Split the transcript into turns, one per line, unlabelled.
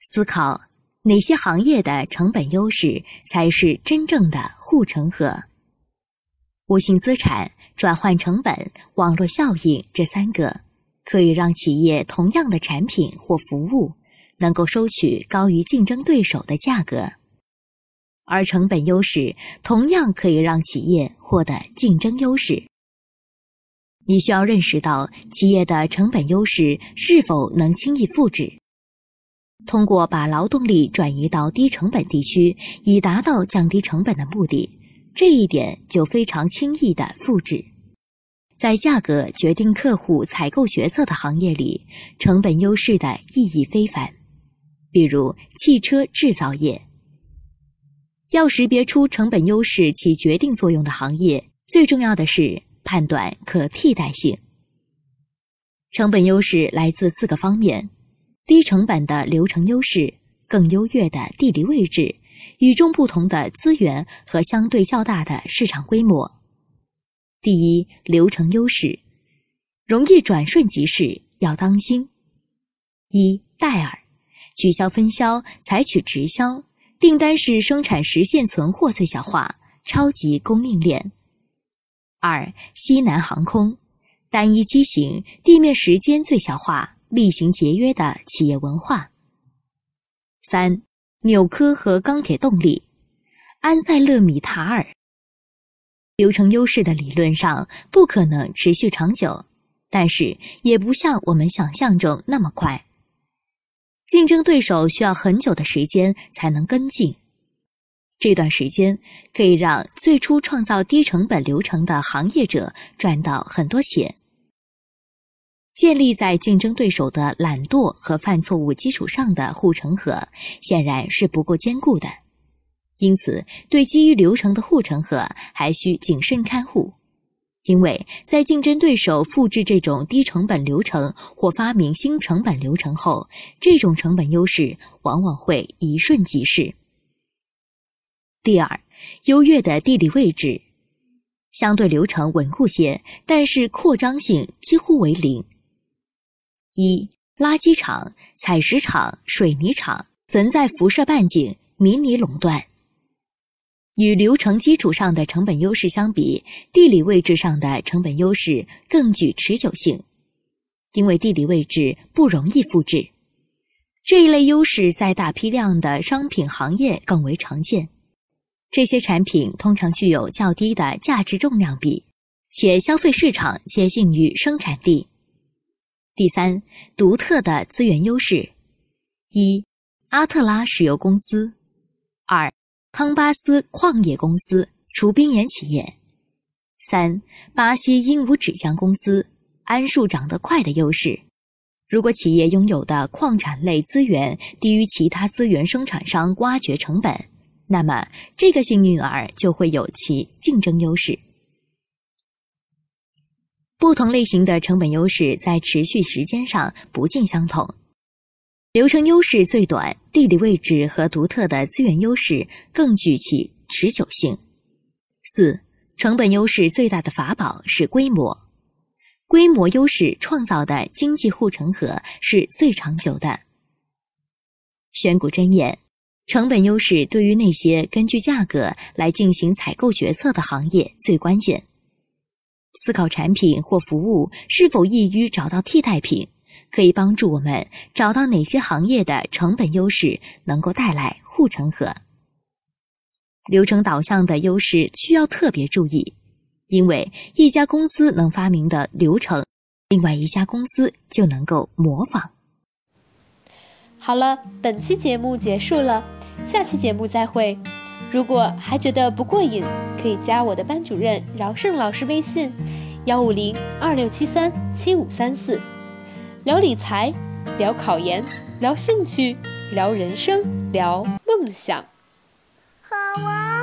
思考哪些行业的成本优势才是真正的护城河。无形资产、转换成本、网络效应这三个，可以让企业同样的产品或服务能够收取高于竞争对手的价格，而成本优势同样可以让企业获得竞争优势。你需要认识到企业的成本优势是否能轻易复制。通过把劳动力转移到低成本地区，以达到降低成本的目的，这一点就非常轻易的复制。在价格决定客户采购决策的行业里，成本优势的意义非凡。比如汽车制造业，要识别出成本优势起决定作用的行业，最重要的是判断可替代性。成本优势来自四个方面。低成本的流程优势，更优越的地理位置，与众不同的资源和相对较大的市场规模。第一，流程优势，容易转瞬即逝，要当心。一，戴尔，取消分销，采取直销，订单是生产实现存货最小化，超级供应链。二，西南航空，单一机型，地面时间最小化。厉行节约的企业文化。三、纽科和钢铁动力，安塞勒米塔尔。流程优势的理论上不可能持续长久，但是也不像我们想象中那么快。竞争对手需要很久的时间才能跟进，这段时间可以让最初创造低成本流程的行业者赚到很多钱。建立在竞争对手的懒惰和犯错误基础上的护城河，显然是不够坚固的。因此，对基于流程的护城河还需谨慎看护。因为在竞争对手复制这种低成本流程或发明新成本流程后，这种成本优势往往会一瞬即逝。第二，优越的地理位置，相对流程稳固些，但是扩张性几乎为零。一垃圾场、采石场、水泥厂存在辐射半径、迷你垄断。与流程基础上的成本优势相比，地理位置上的成本优势更具持久性，因为地理位置不容易复制。这一类优势在大批量的商品行业更为常见。这些产品通常具有较低的价值重量比，且消费市场接近于生产地。第三，独特的资源优势：一，阿特拉石油公司；二，康巴斯矿业公司（除冰岩企业）；三，巴西鹦鹉纸浆公司（桉树长得快的优势）。如果企业拥有的矿产类资源低于其他资源生产商挖掘成本，那么这个幸运儿就会有其竞争优势。不同类型的成本优势在持续时间上不尽相同，流程优势最短，地理位置和独特的资源优势更具其持久性。四、成本优势最大的法宝是规模，规模优势创造的经济护城河是最长久的。选股箴言：成本优势对于那些根据价格来进行采购决策的行业最关键。思考产品或服务是否易于找到替代品，可以帮助我们找到哪些行业的成本优势能够带来护城河。流程导向的优势需要特别注意，因为一家公司能发明的流程，另外一家公司就能够模仿。
好了，本期节目结束了，下期节目再会。如果还觉得不过瘾，可以加我的班主任饶胜老师微信：幺五零二六七三七五三四，聊理财，聊考研，聊兴趣，聊人生，聊梦想。
好啊。